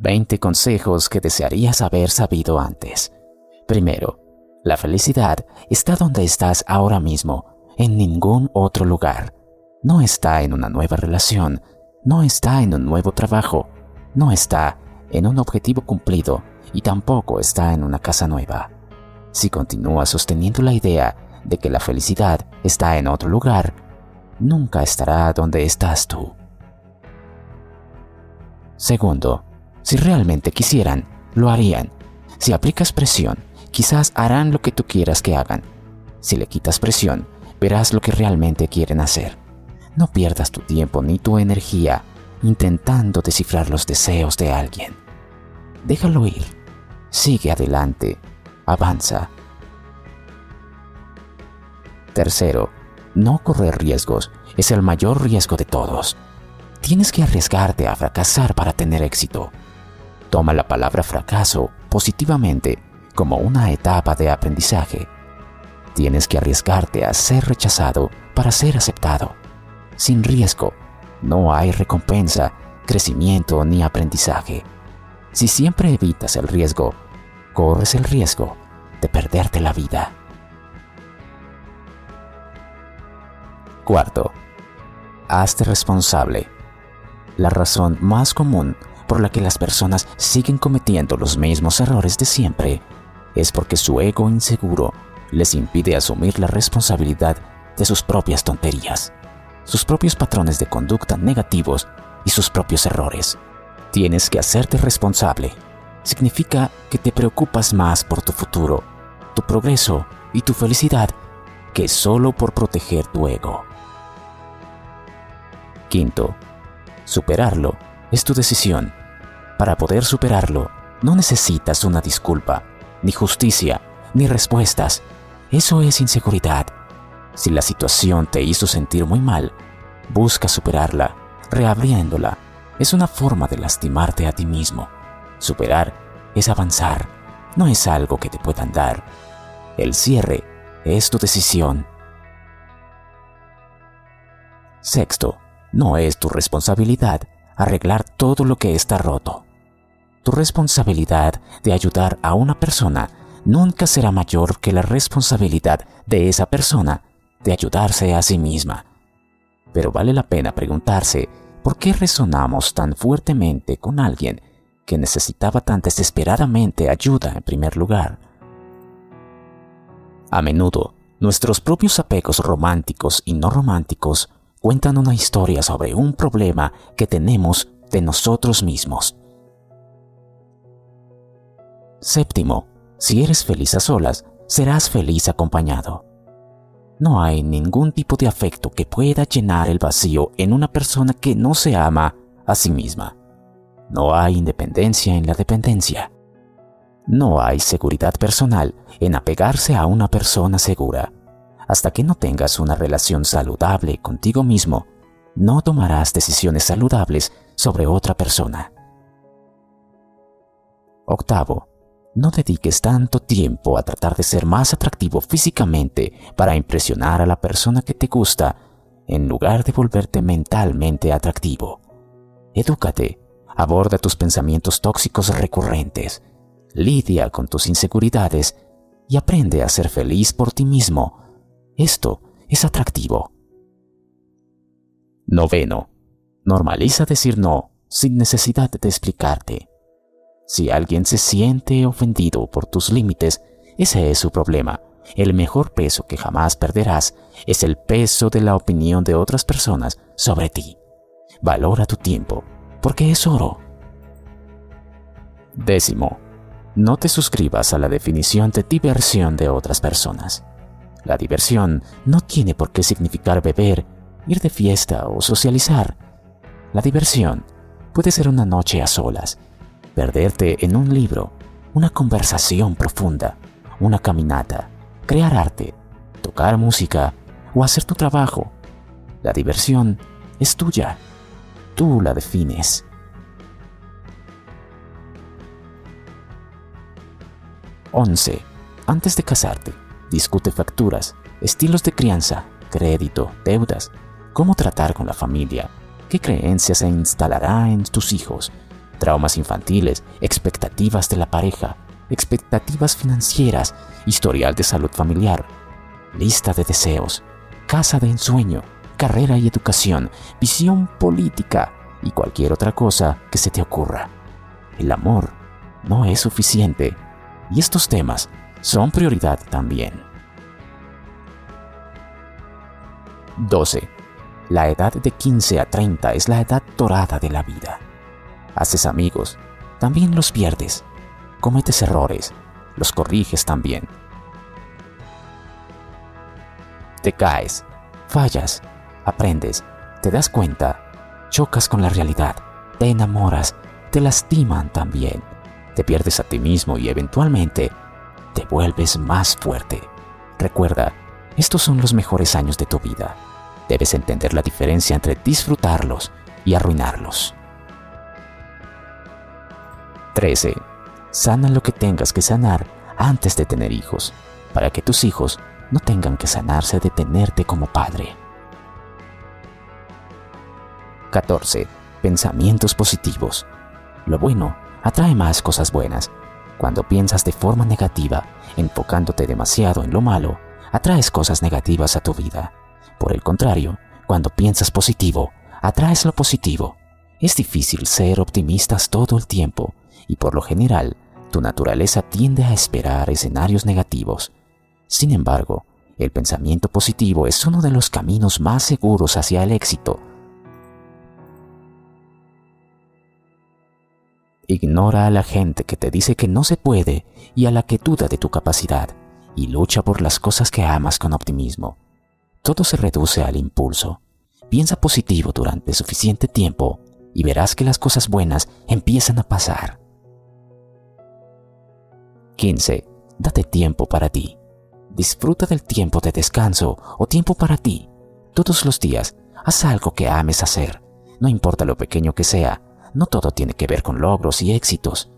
20 consejos que desearías haber sabido antes. Primero, la felicidad está donde estás ahora mismo, en ningún otro lugar. No está en una nueva relación, no está en un nuevo trabajo, no está en un objetivo cumplido y tampoco está en una casa nueva. Si continúas sosteniendo la idea de que la felicidad está en otro lugar, nunca estará donde estás tú. Segundo, si realmente quisieran, lo harían. Si aplicas presión, quizás harán lo que tú quieras que hagan. Si le quitas presión, verás lo que realmente quieren hacer. No pierdas tu tiempo ni tu energía intentando descifrar los deseos de alguien. Déjalo ir. Sigue adelante. Avanza. Tercero, no correr riesgos es el mayor riesgo de todos. Tienes que arriesgarte a fracasar para tener éxito. Toma la palabra fracaso positivamente como una etapa de aprendizaje. Tienes que arriesgarte a ser rechazado para ser aceptado. Sin riesgo, no hay recompensa, crecimiento ni aprendizaje. Si siempre evitas el riesgo, corres el riesgo de perderte la vida. Cuarto, hazte responsable. La razón más común por la que las personas siguen cometiendo los mismos errores de siempre es porque su ego inseguro les impide asumir la responsabilidad de sus propias tonterías, sus propios patrones de conducta negativos y sus propios errores. Tienes que hacerte responsable. Significa que te preocupas más por tu futuro, tu progreso y tu felicidad que solo por proteger tu ego. Quinto, superarlo es tu decisión. Para poder superarlo, no necesitas una disculpa, ni justicia, ni respuestas. Eso es inseguridad. Si la situación te hizo sentir muy mal, busca superarla, reabriéndola. Es una forma de lastimarte a ti mismo. Superar es avanzar, no es algo que te puedan dar. El cierre es tu decisión. Sexto, no es tu responsabilidad arreglar todo lo que está roto. Tu responsabilidad de ayudar a una persona nunca será mayor que la responsabilidad de esa persona de ayudarse a sí misma. Pero vale la pena preguntarse por qué resonamos tan fuertemente con alguien que necesitaba tan desesperadamente ayuda en primer lugar. A menudo, nuestros propios apegos románticos y no románticos cuentan una historia sobre un problema que tenemos de nosotros mismos. Séptimo, si eres feliz a solas, serás feliz acompañado. No hay ningún tipo de afecto que pueda llenar el vacío en una persona que no se ama a sí misma. No hay independencia en la dependencia. No hay seguridad personal en apegarse a una persona segura. Hasta que no tengas una relación saludable contigo mismo, no tomarás decisiones saludables sobre otra persona. Octavo, no dediques tanto tiempo a tratar de ser más atractivo físicamente para impresionar a la persona que te gusta, en lugar de volverte mentalmente atractivo. Edúcate, aborda tus pensamientos tóxicos recurrentes, lidia con tus inseguridades y aprende a ser feliz por ti mismo esto es atractivo. Noveno. Normaliza decir no sin necesidad de explicarte. Si alguien se siente ofendido por tus límites, ese es su problema. El mejor peso que jamás perderás es el peso de la opinión de otras personas sobre ti. Valora tu tiempo, porque es oro. Décimo. No te suscribas a la definición de diversión de otras personas. La diversión no tiene por qué significar beber, ir de fiesta o socializar. La diversión puede ser una noche a solas, perderte en un libro, una conversación profunda, una caminata, crear arte, tocar música o hacer tu trabajo. La diversión es tuya. Tú la defines. Once. Antes de casarte, discute facturas, estilos de crianza, crédito, deudas, cómo tratar con la familia, qué creencias se instalará en tus hijos, traumas infantiles, expectativas de la pareja, expectativas financieras, historial de salud familiar, lista de deseos, casa de ensueño, carrera y educación, visión política y cualquier otra cosa que se te ocurra. El amor no es suficiente y estos temas son prioridad también. 12. La edad de 15 a 30 es la edad dorada de la vida. Haces amigos, también los pierdes. Cometes errores, los corriges también. Te caes, fallas, aprendes, te das cuenta, chocas con la realidad, te enamoras, te lastiman también, te pierdes a ti mismo y eventualmente te vuelves más fuerte. Recuerda, estos son los mejores años de tu vida. Debes entender la diferencia entre disfrutarlos y arruinarlos. 13. Sana lo que tengas que sanar antes de tener hijos, para que tus hijos no tengan que sanarse de tenerte como padre. 14. Pensamientos positivos. Lo bueno atrae más cosas buenas. Cuando piensas de forma negativa, enfocándote demasiado en lo malo, atraes cosas negativas a tu vida. Por el contrario, cuando piensas positivo, atraes lo positivo. Es difícil ser optimistas todo el tiempo y por lo general, tu naturaleza tiende a esperar escenarios negativos. Sin embargo, el pensamiento positivo es uno de los caminos más seguros hacia el éxito Ignora a la gente que te dice que no se puede y a la que duda de tu capacidad y lucha por las cosas que amas con optimismo. Todo se reduce al impulso. Piensa positivo durante suficiente tiempo y verás que las cosas buenas empiezan a pasar. 15. Date tiempo para ti. Disfruta del tiempo de descanso o tiempo para ti. Todos los días, haz algo que ames hacer. No importa lo pequeño que sea, no todo tiene que ver con logros y éxitos.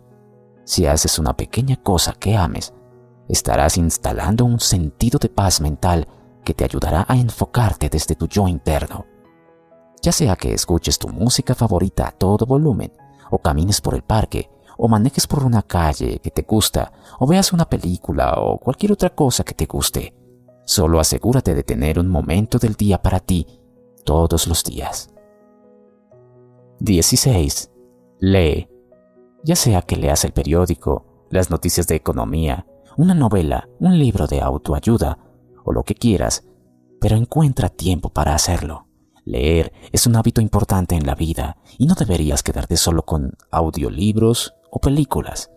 Si haces una pequeña cosa que ames, estarás instalando un sentido de paz mental que te ayudará a enfocarte desde tu yo interno. Ya sea que escuches tu música favorita a todo volumen, o camines por el parque, o manejes por una calle que te gusta, o veas una película o cualquier otra cosa que te guste, solo asegúrate de tener un momento del día para ti todos los días. 16. Lee. Ya sea que leas el periódico, las noticias de economía, una novela, un libro de autoayuda o lo que quieras, pero encuentra tiempo para hacerlo. Leer es un hábito importante en la vida y no deberías quedarte solo con audiolibros o películas.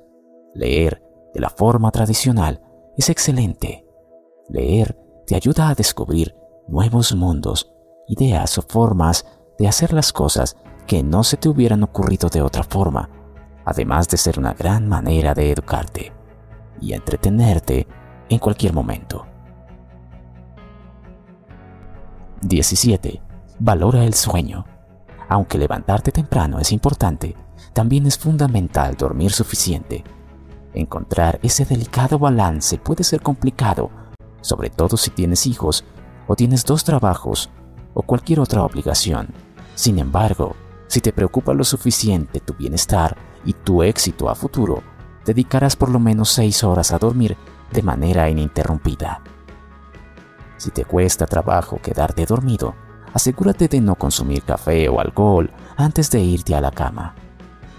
Leer de la forma tradicional es excelente. Leer te ayuda a descubrir nuevos mundos, ideas o formas de hacer las cosas que no se te hubieran ocurrido de otra forma, además de ser una gran manera de educarte y entretenerte en cualquier momento. 17. Valora el sueño. Aunque levantarte temprano es importante, también es fundamental dormir suficiente. Encontrar ese delicado balance puede ser complicado, sobre todo si tienes hijos o tienes dos trabajos o cualquier otra obligación. Sin embargo, si te preocupa lo suficiente tu bienestar y tu éxito a futuro, dedicarás por lo menos 6 horas a dormir de manera ininterrumpida. Si te cuesta trabajo quedarte dormido, asegúrate de no consumir café o alcohol antes de irte a la cama.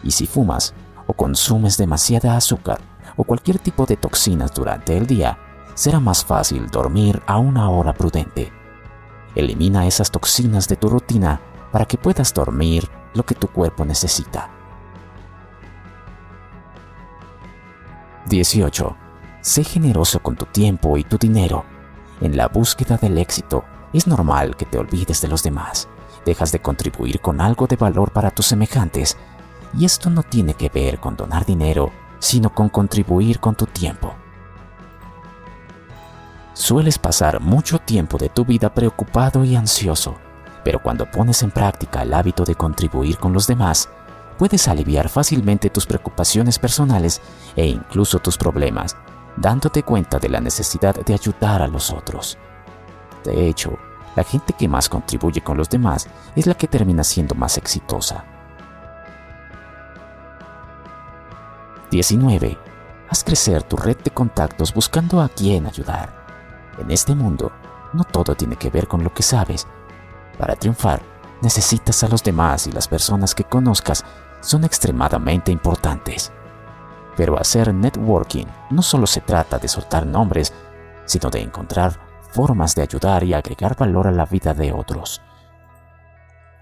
Y si fumas o consumes demasiada azúcar o cualquier tipo de toxinas durante el día, será más fácil dormir a una hora prudente. Elimina esas toxinas de tu rutina para que puedas dormir lo que tu cuerpo necesita. 18. Sé generoso con tu tiempo y tu dinero. En la búsqueda del éxito, es normal que te olvides de los demás. Dejas de contribuir con algo de valor para tus semejantes. Y esto no tiene que ver con donar dinero, sino con contribuir con tu tiempo. Sueles pasar mucho tiempo de tu vida preocupado y ansioso pero cuando pones en práctica el hábito de contribuir con los demás, puedes aliviar fácilmente tus preocupaciones personales e incluso tus problemas, dándote cuenta de la necesidad de ayudar a los otros. De hecho, la gente que más contribuye con los demás es la que termina siendo más exitosa. 19. Haz crecer tu red de contactos buscando a quién ayudar. En este mundo, no todo tiene que ver con lo que sabes. Para triunfar, necesitas a los demás y las personas que conozcas son extremadamente importantes. Pero hacer networking no solo se trata de soltar nombres, sino de encontrar formas de ayudar y agregar valor a la vida de otros.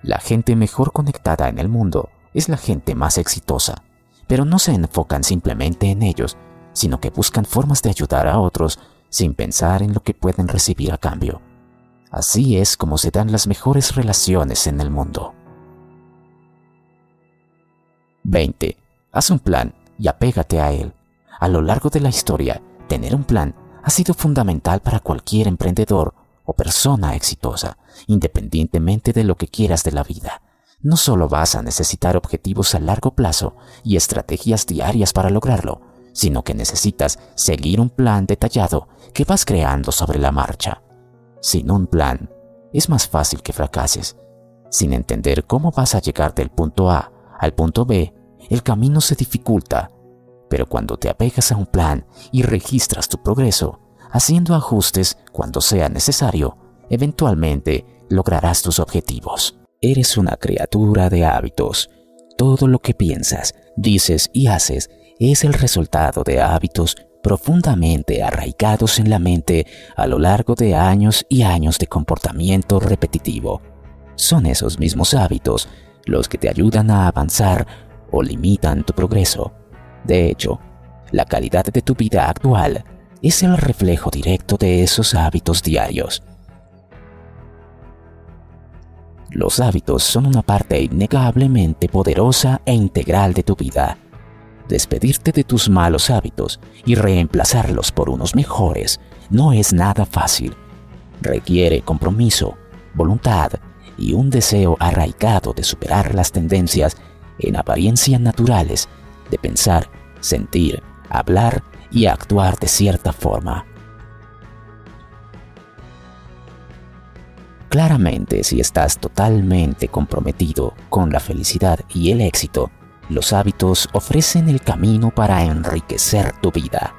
La gente mejor conectada en el mundo es la gente más exitosa, pero no se enfocan simplemente en ellos, sino que buscan formas de ayudar a otros sin pensar en lo que pueden recibir a cambio. Así es como se dan las mejores relaciones en el mundo. 20. Haz un plan y apégate a él. A lo largo de la historia, tener un plan ha sido fundamental para cualquier emprendedor o persona exitosa, independientemente de lo que quieras de la vida. No solo vas a necesitar objetivos a largo plazo y estrategias diarias para lograrlo, sino que necesitas seguir un plan detallado que vas creando sobre la marcha. Sin un plan, es más fácil que fracases. Sin entender cómo vas a llegar del punto A al punto B, el camino se dificulta pero cuando te apegas a un plan y registras tu progreso, haciendo ajustes cuando sea necesario, eventualmente lograrás tus objetivos. Eres una criatura de hábitos. Todo lo que piensas, dices y haces es el resultado de hábitos profundamente arraigados en la mente a lo largo de años y años de comportamiento repetitivo. Son esos mismos hábitos los que te ayudan a avanzar o limitan tu progreso. De hecho, la calidad de tu vida actual es el reflejo directo de esos hábitos diarios. Los hábitos son una parte innegablemente poderosa e integral de tu vida. Despedirte de tus malos hábitos y reemplazarlos por unos mejores no es nada fácil. Requiere compromiso, voluntad y un deseo arraigado de superar las tendencias en apariencia naturales de pensar, sentir, hablar y actuar de cierta forma. Claramente, si estás totalmente comprometido con la felicidad y el éxito, los hábitos ofrecen el camino para enriquecer tu vida.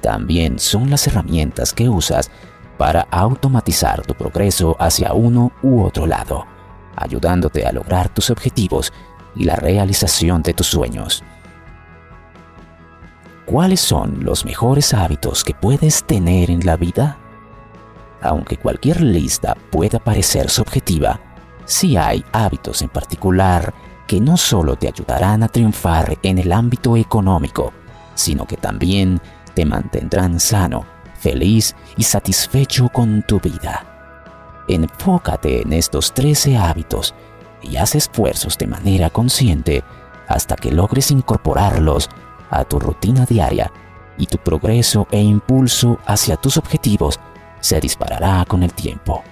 También son las herramientas que usas para automatizar tu progreso hacia uno u otro lado, ayudándote a lograr tus objetivos y la realización de tus sueños. ¿Cuáles son los mejores hábitos que puedes tener en la vida? Aunque cualquier lista pueda parecer subjetiva, sí hay hábitos en particular que no solo te ayudarán a triunfar en el ámbito económico, sino que también te mantendrán sano, feliz y satisfecho con tu vida. Enfócate en estos 13 hábitos y haz esfuerzos de manera consciente hasta que logres incorporarlos a tu rutina diaria y tu progreso e impulso hacia tus objetivos se disparará con el tiempo.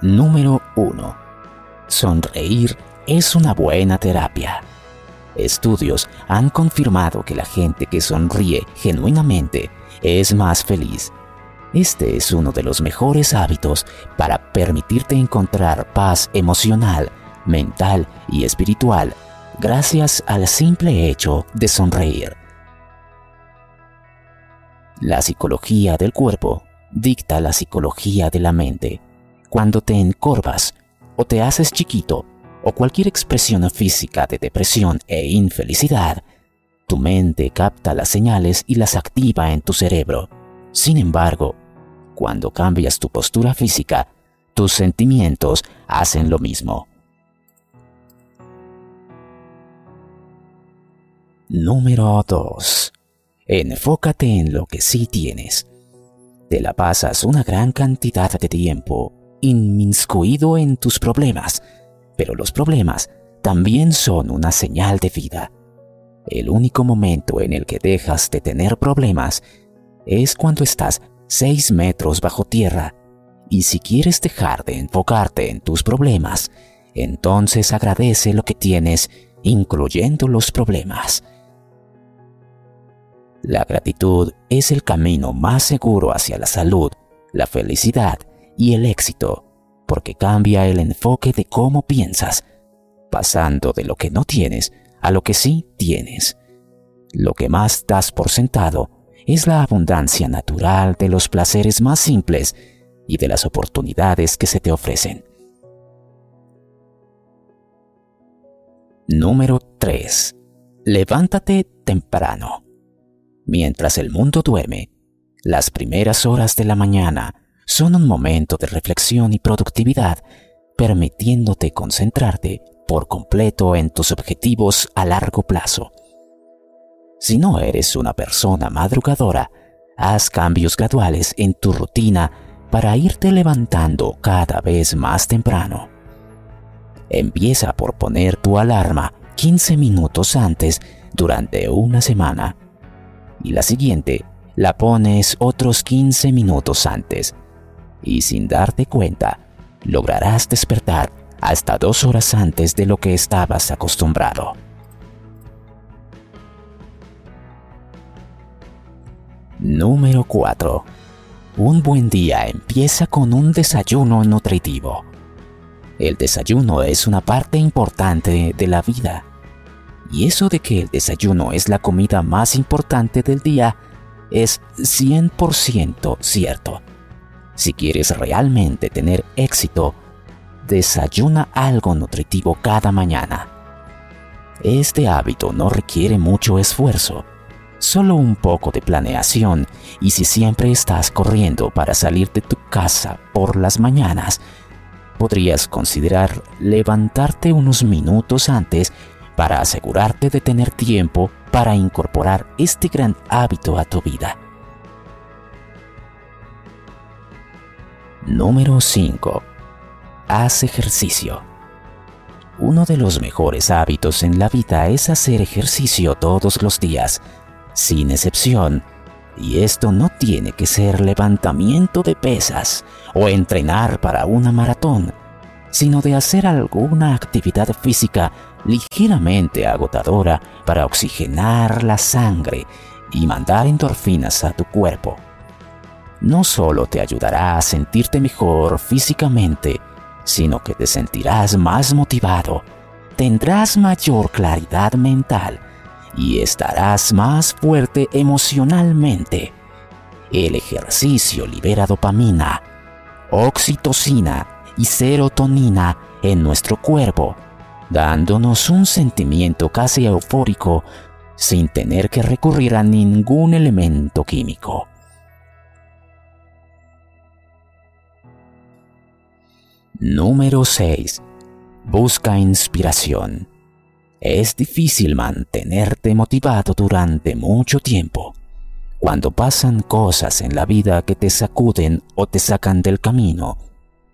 Número 1. Sonreír es una buena terapia. Estudios han confirmado que la gente que sonríe genuinamente es más feliz. Este es uno de los mejores hábitos para permitirte encontrar paz emocional, mental y espiritual gracias al simple hecho de sonreír. La psicología del cuerpo dicta la psicología de la mente. Cuando te encorvas o te haces chiquito o cualquier expresión física de depresión e infelicidad, tu mente capta las señales y las activa en tu cerebro. Sin embargo, cuando cambias tu postura física, tus sentimientos hacen lo mismo. Número 2. Enfócate en lo que sí tienes. Te la pasas una gran cantidad de tiempo inmiscuido en tus problemas, pero los problemas también son una señal de vida. El único momento en el que dejas de tener problemas es cuando estás 6 metros bajo tierra. Y si quieres dejar de enfocarte en tus problemas, entonces agradece lo que tienes, incluyendo los problemas. La gratitud es el camino más seguro hacia la salud, la felicidad y el éxito, porque cambia el enfoque de cómo piensas, pasando de lo que no tienes a lo que sí tienes. Lo que más das por sentado es la abundancia natural de los placeres más simples y de las oportunidades que se te ofrecen. Número 3. Levántate temprano. Mientras el mundo duerme, las primeras horas de la mañana son un momento de reflexión y productividad, permitiéndote concentrarte por completo en tus objetivos a largo plazo. Si no eres una persona madrugadora, haz cambios graduales en tu rutina para irte levantando cada vez más temprano. Empieza por poner tu alarma 15 minutos antes durante una semana y la siguiente la pones otros 15 minutos antes y sin darte cuenta lograrás despertar hasta dos horas antes de lo que estabas acostumbrado. Número 4. Un buen día empieza con un desayuno nutritivo. El desayuno es una parte importante de la vida. Y eso de que el desayuno es la comida más importante del día es 100% cierto. Si quieres realmente tener éxito, desayuna algo nutritivo cada mañana. Este hábito no requiere mucho esfuerzo, solo un poco de planeación y si siempre estás corriendo para salir de tu casa por las mañanas, podrías considerar levantarte unos minutos antes para asegurarte de tener tiempo para incorporar este gran hábito a tu vida. Número 5. Haz ejercicio. Uno de los mejores hábitos en la vida es hacer ejercicio todos los días, sin excepción, y esto no tiene que ser levantamiento de pesas o entrenar para una maratón, sino de hacer alguna actividad física ligeramente agotadora para oxigenar la sangre y mandar endorfinas a tu cuerpo. No solo te ayudará a sentirte mejor físicamente, sino que te sentirás más motivado, tendrás mayor claridad mental y estarás más fuerte emocionalmente. El ejercicio libera dopamina, oxitocina y serotonina en nuestro cuerpo, dándonos un sentimiento casi eufórico sin tener que recurrir a ningún elemento químico. Número 6. Busca inspiración. Es difícil mantenerte motivado durante mucho tiempo. Cuando pasan cosas en la vida que te sacuden o te sacan del camino,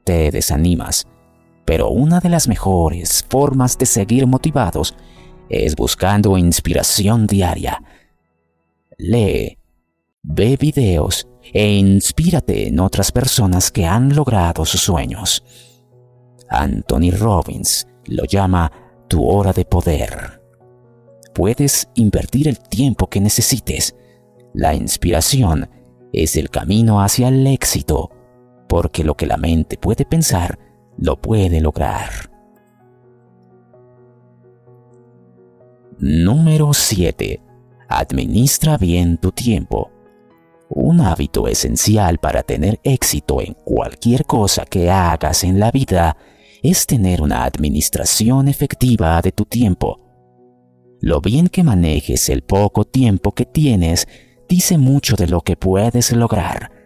te desanimas. Pero una de las mejores formas de seguir motivados es buscando inspiración diaria. Lee, ve videos e inspírate en otras personas que han logrado sus sueños. Anthony Robbins lo llama tu hora de poder. Puedes invertir el tiempo que necesites. La inspiración es el camino hacia el éxito, porque lo que la mente puede pensar, lo puede lograr. Número 7. Administra bien tu tiempo. Un hábito esencial para tener éxito en cualquier cosa que hagas en la vida es tener una administración efectiva de tu tiempo. Lo bien que manejes el poco tiempo que tienes dice mucho de lo que puedes lograr.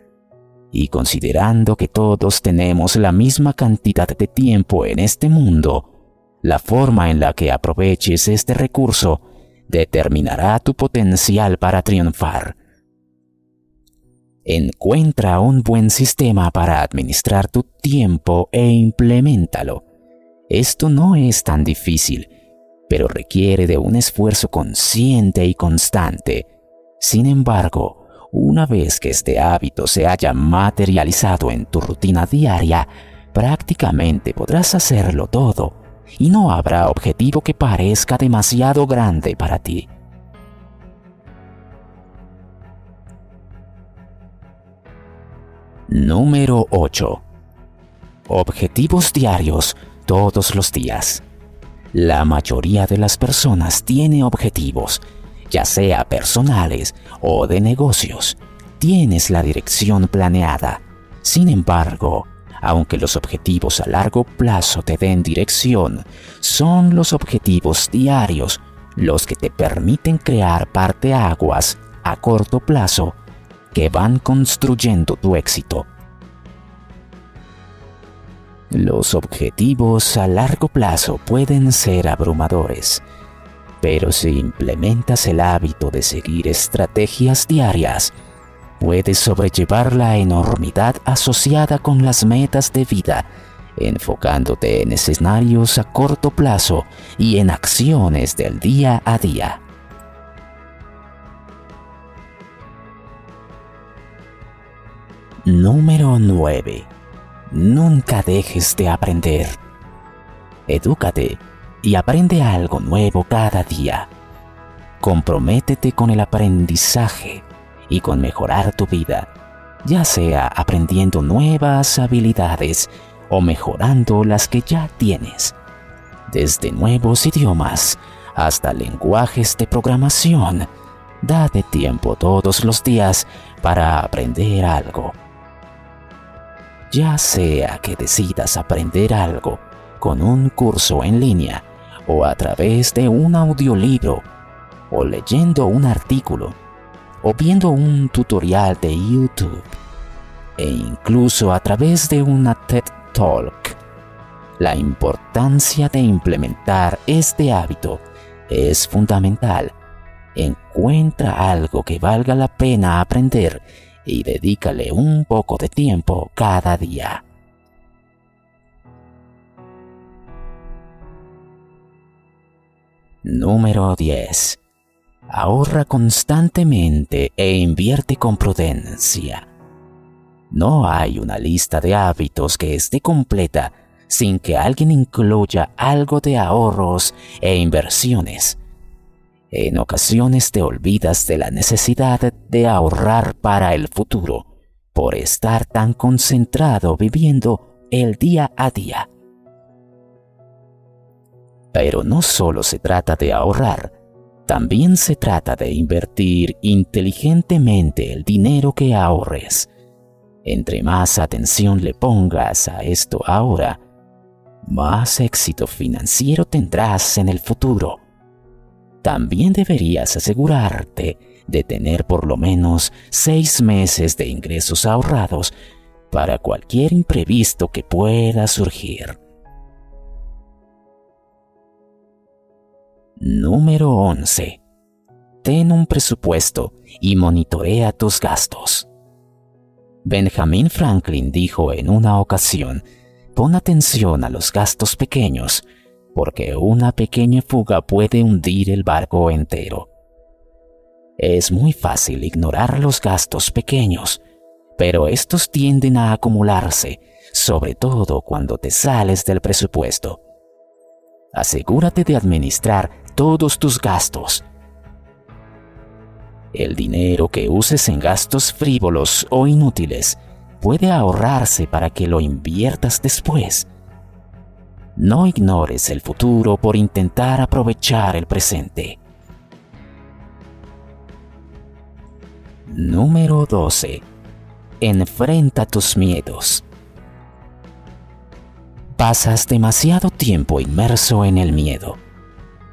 Y considerando que todos tenemos la misma cantidad de tiempo en este mundo, la forma en la que aproveches este recurso determinará tu potencial para triunfar. Encuentra un buen sistema para administrar tu tiempo e implementalo. Esto no es tan difícil, pero requiere de un esfuerzo consciente y constante. Sin embargo, una vez que este hábito se haya materializado en tu rutina diaria, prácticamente podrás hacerlo todo y no habrá objetivo que parezca demasiado grande para ti. Número 8. Objetivos diarios todos los días. La mayoría de las personas tiene objetivos, ya sea personales o de negocios. Tienes la dirección planeada. Sin embargo, aunque los objetivos a largo plazo te den dirección, son los objetivos diarios los que te permiten crear parteaguas a corto plazo que van construyendo tu éxito. Los objetivos a largo plazo pueden ser abrumadores, pero si implementas el hábito de seguir estrategias diarias, puedes sobrellevar la enormidad asociada con las metas de vida, enfocándote en escenarios a corto plazo y en acciones del día a día. Número 9. Nunca dejes de aprender. Edúcate y aprende algo nuevo cada día. Comprométete con el aprendizaje y con mejorar tu vida, ya sea aprendiendo nuevas habilidades o mejorando las que ya tienes. Desde nuevos idiomas hasta lenguajes de programación, date tiempo todos los días para aprender algo. Ya sea que decidas aprender algo con un curso en línea o a través de un audiolibro o leyendo un artículo o viendo un tutorial de YouTube e incluso a través de una TED Talk. La importancia de implementar este hábito es fundamental. Encuentra algo que valga la pena aprender y dedícale un poco de tiempo cada día. Número 10. Ahorra constantemente e invierte con prudencia. No hay una lista de hábitos que esté completa sin que alguien incluya algo de ahorros e inversiones. En ocasiones te olvidas de la necesidad de ahorrar para el futuro por estar tan concentrado viviendo el día a día. Pero no solo se trata de ahorrar, también se trata de invertir inteligentemente el dinero que ahorres. Entre más atención le pongas a esto ahora, más éxito financiero tendrás en el futuro. También deberías asegurarte de tener por lo menos seis meses de ingresos ahorrados para cualquier imprevisto que pueda surgir. Número 11. Ten un presupuesto y monitorea tus gastos. Benjamin Franklin dijo en una ocasión, pon atención a los gastos pequeños, porque una pequeña fuga puede hundir el barco entero. Es muy fácil ignorar los gastos pequeños, pero estos tienden a acumularse, sobre todo cuando te sales del presupuesto. Asegúrate de administrar todos tus gastos el dinero que uses en gastos frívolos o inútiles puede ahorrarse para que lo inviertas después. No ignores el futuro por intentar aprovechar el presente. Número 12. Enfrenta tus miedos. Pasas demasiado tiempo inmerso en el miedo.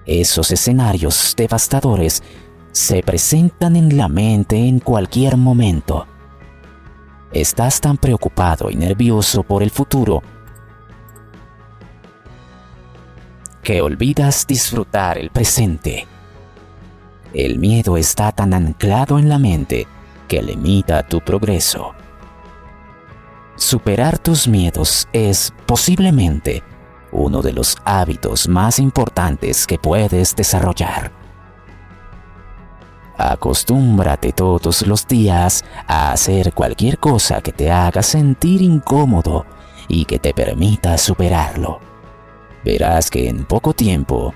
Esos escenarios devastadores se presentan en la mente en cualquier momento. Estás tan preocupado y nervioso por el futuro que olvidas disfrutar el presente. El miedo está tan anclado en la mente que limita tu progreso. Superar tus miedos es posiblemente uno de los hábitos más importantes que puedes desarrollar. Acostúmbrate todos los días a hacer cualquier cosa que te haga sentir incómodo y que te permita superarlo. Verás que en poco tiempo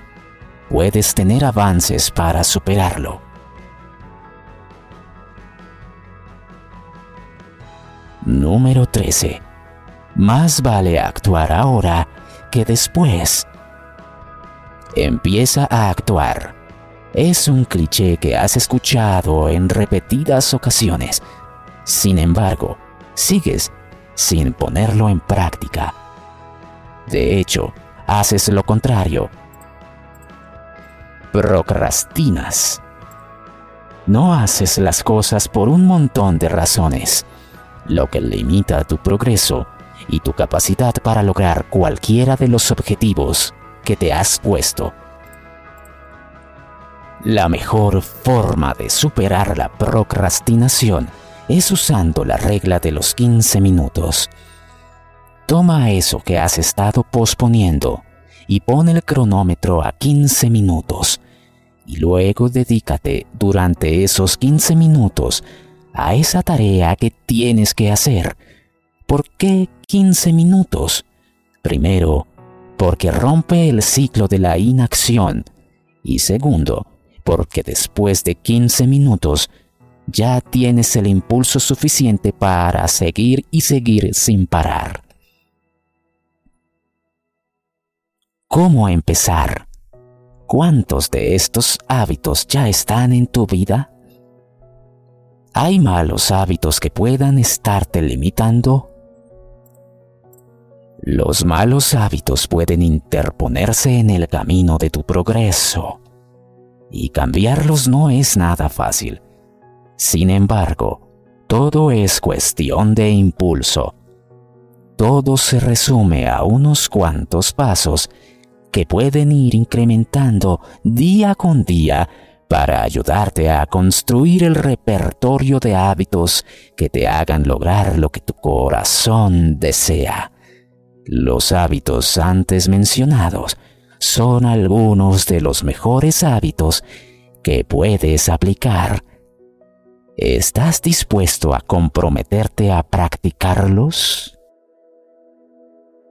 puedes tener avances para superarlo. Número 13. Más vale actuar ahora que después. empieza a actuar. Es un cliché que has escuchado en repetidas ocasiones. Sin embargo, sigues sin ponerlo en práctica. De hecho, haces lo contrario. Procrastinas. No haces las cosas por un montón de razones, lo que limita tu progreso y tu capacidad para lograr cualquiera de los objetivos que te has puesto. La mejor forma de superar la procrastinación es usando la regla de los 15 minutos. Toma eso que has estado posponiendo y pon el cronómetro a 15 minutos y luego dedícate durante esos 15 minutos a esa tarea que tienes que hacer. ¿Por qué 15 minutos? Primero, porque rompe el ciclo de la inacción y segundo, porque después de 15 minutos ya tienes el impulso suficiente para seguir y seguir sin parar. ¿Cómo empezar? ¿Cuántos de estos hábitos ya están en tu vida? ¿Hay malos hábitos que puedan estarte limitando? Los malos hábitos pueden interponerse en el camino de tu progreso y cambiarlos no es nada fácil. Sin embargo, todo es cuestión de impulso. Todo se resume a unos cuantos pasos que pueden ir incrementando día con día para ayudarte a construir el repertorio de hábitos que te hagan lograr lo que tu corazón desea. Los hábitos antes mencionados son algunos de los mejores hábitos que puedes aplicar ¿Estás dispuesto a comprometerte a practicarlos?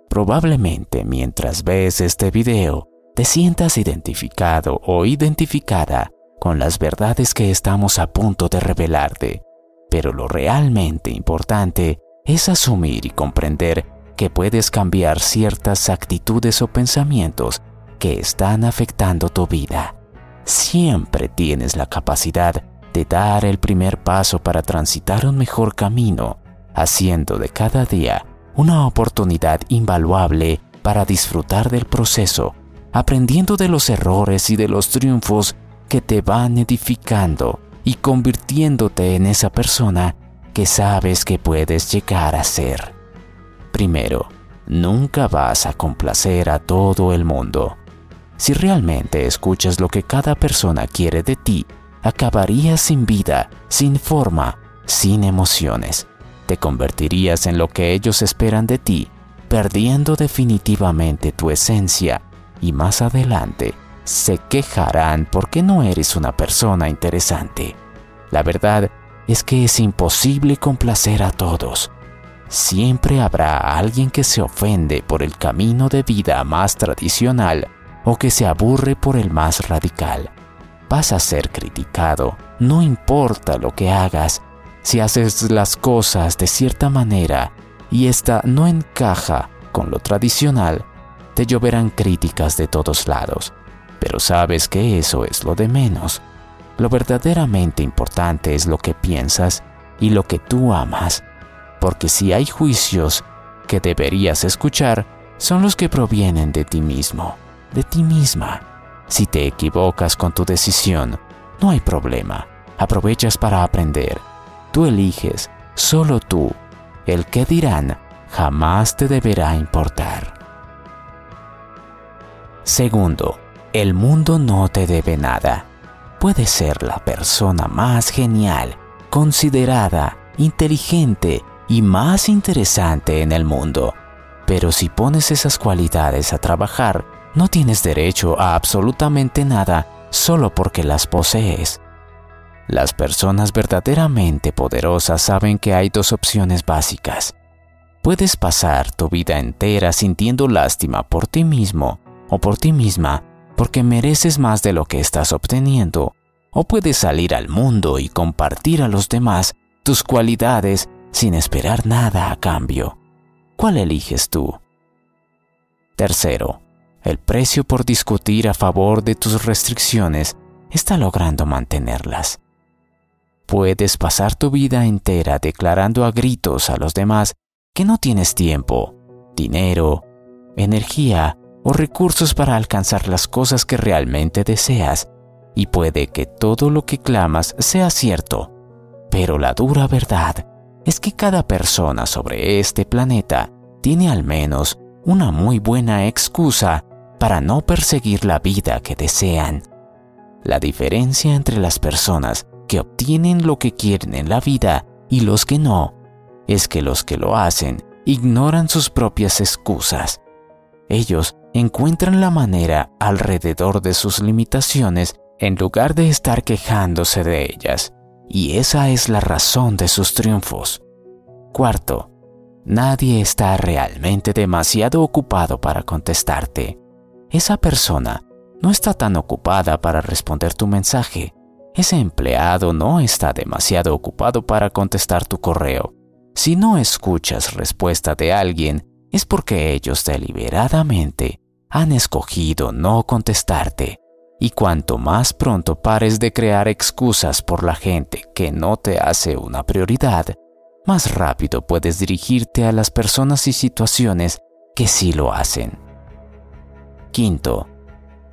Probablemente mientras ves este video te sientas identificado o identificada con las verdades que estamos a punto de revelarte, pero lo realmente importante es asumir y comprender que puedes cambiar ciertas actitudes o pensamientos que están afectando tu vida. Siempre tienes la capacidad de dar el primer paso para transitar un mejor camino, haciendo de cada día una oportunidad invaluable para disfrutar del proceso, aprendiendo de los errores y de los triunfos que te van edificando y convirtiéndote en esa persona que sabes que puedes llegar a ser. Primero, nunca vas a complacer a todo el mundo. Si realmente escuchas lo que cada persona quiere de ti acabarías sin vida, sin forma, sin emociones. Te convertirías en lo que ellos esperan de ti, perdiendo definitivamente tu esencia y más adelante se quejarán porque no eres una persona interesante. La verdad es que es imposible complacer a todos. Siempre habrá alguien que se ofende por el camino de vida más tradicional o que se aburre por el más radical vas a ser criticado. No importa lo que hagas, si haces las cosas de cierta manera y esta no encaja con lo tradicional, te lloverán críticas de todos lados. Pero sabes que eso es lo de menos. Lo verdaderamente importante es lo que piensas y lo que tú amas. Porque si hay juicios que deberías escuchar, son los que provienen de ti mismo, de ti misma. Si te equivocas con tu decisión, no hay problema. Aprovechas para aprender. Tú eliges, solo tú. El que dirán jamás te deberá importar. Segundo, el mundo no te debe nada. Puedes ser la persona más genial, considerada, inteligente y más interesante en el mundo. Pero si pones esas cualidades a trabajar, no tienes derecho a absolutamente nada solo porque las posees. Las personas verdaderamente poderosas saben que hay dos opciones básicas. Puedes pasar tu vida entera sintiendo lástima por ti mismo o por ti misma porque mereces más de lo que estás obteniendo, o puedes salir al mundo y compartir a los demás tus cualidades sin esperar nada a cambio. ¿Cuál eliges tú? Tercero, el precio por discutir a favor de tus restricciones está logrando mantenerlas. Puedes pasar tu vida entera declarando a gritos a los demás que no tienes tiempo, dinero, energía o recursos para alcanzar las cosas que realmente deseas, y puede que todo lo que clamas sea cierto, pero la dura verdad es que cada persona sobre este planeta tiene al menos una muy buena excusa para no perseguir la vida que desean. La diferencia entre las personas que obtienen lo que quieren en la vida y los que no es que los que lo hacen ignoran sus propias excusas. Ellos encuentran la manera alrededor de sus limitaciones en lugar de estar quejándose de ellas, y esa es la razón de sus triunfos. Cuarto, nadie está realmente demasiado ocupado para contestarte. Esa persona no está tan ocupada para responder tu mensaje. Ese empleado no está demasiado ocupado para contestar tu correo. Si no escuchas respuesta de alguien, es porque ellos deliberadamente han escogido no contestarte. Y cuanto más pronto pares de crear excusas por la gente que no te hace una prioridad, más rápido puedes dirigirte a las personas y situaciones que sí lo hacen. Quinto,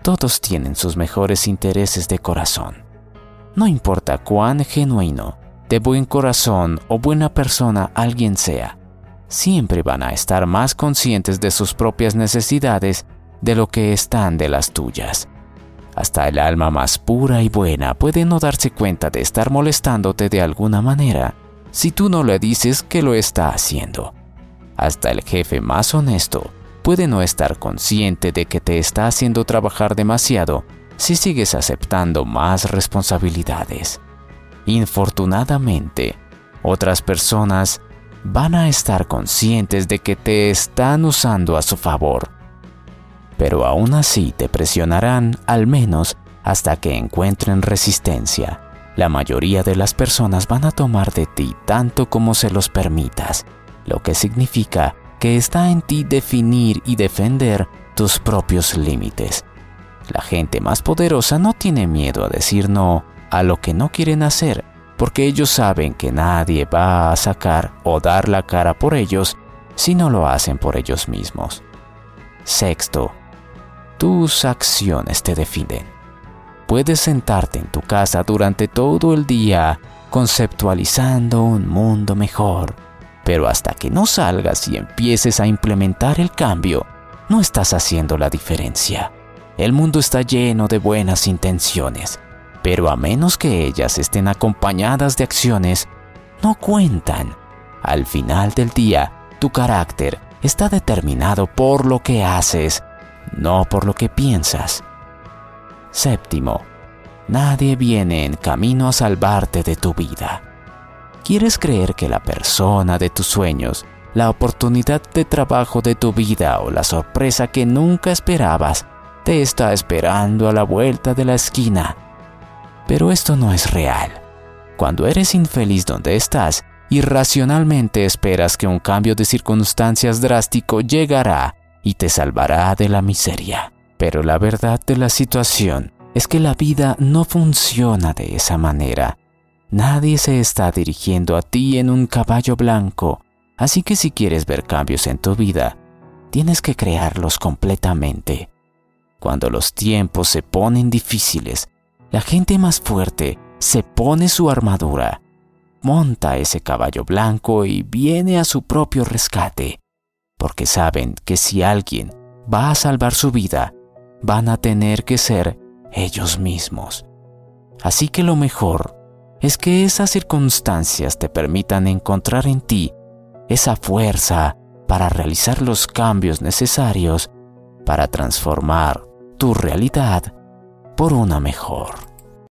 todos tienen sus mejores intereses de corazón. No importa cuán genuino, de buen corazón o buena persona alguien sea, siempre van a estar más conscientes de sus propias necesidades de lo que están de las tuyas. Hasta el alma más pura y buena puede no darse cuenta de estar molestándote de alguna manera si tú no le dices que lo está haciendo. Hasta el jefe más honesto puede no estar consciente de que te está haciendo trabajar demasiado si sigues aceptando más responsabilidades. Infortunadamente, otras personas van a estar conscientes de que te están usando a su favor pero aún así te presionarán al menos hasta que encuentren resistencia. La mayoría de las personas van a tomar de ti tanto como se los permitas, lo que significa que está en ti definir y defender tus propios límites. La gente más poderosa no tiene miedo a decir no a lo que no quieren hacer, porque ellos saben que nadie va a sacar o dar la cara por ellos si no lo hacen por ellos mismos. Sexto, tus acciones te definen. Puedes sentarte en tu casa durante todo el día conceptualizando un mundo mejor, pero hasta que no salgas y empieces a implementar el cambio, no estás haciendo la diferencia. El mundo está lleno de buenas intenciones, pero a menos que ellas estén acompañadas de acciones, no cuentan. Al final del día, tu carácter está determinado por lo que haces no por lo que piensas. Séptimo, nadie viene en camino a salvarte de tu vida. ¿Quieres creer que la persona de tus sueños, la oportunidad de trabajo de tu vida o la sorpresa que nunca esperabas te está esperando a la vuelta de la esquina? Pero esto no es real. Cuando eres infeliz donde estás, irracionalmente esperas que un cambio de circunstancias drástico llegará y te salvará de la miseria. Pero la verdad de la situación es que la vida no funciona de esa manera. Nadie se está dirigiendo a ti en un caballo blanco, así que si quieres ver cambios en tu vida, tienes que crearlos completamente. Cuando los tiempos se ponen difíciles, la gente más fuerte se pone su armadura, monta ese caballo blanco y viene a su propio rescate porque saben que si alguien va a salvar su vida, van a tener que ser ellos mismos. Así que lo mejor es que esas circunstancias te permitan encontrar en ti esa fuerza para realizar los cambios necesarios para transformar tu realidad por una mejor.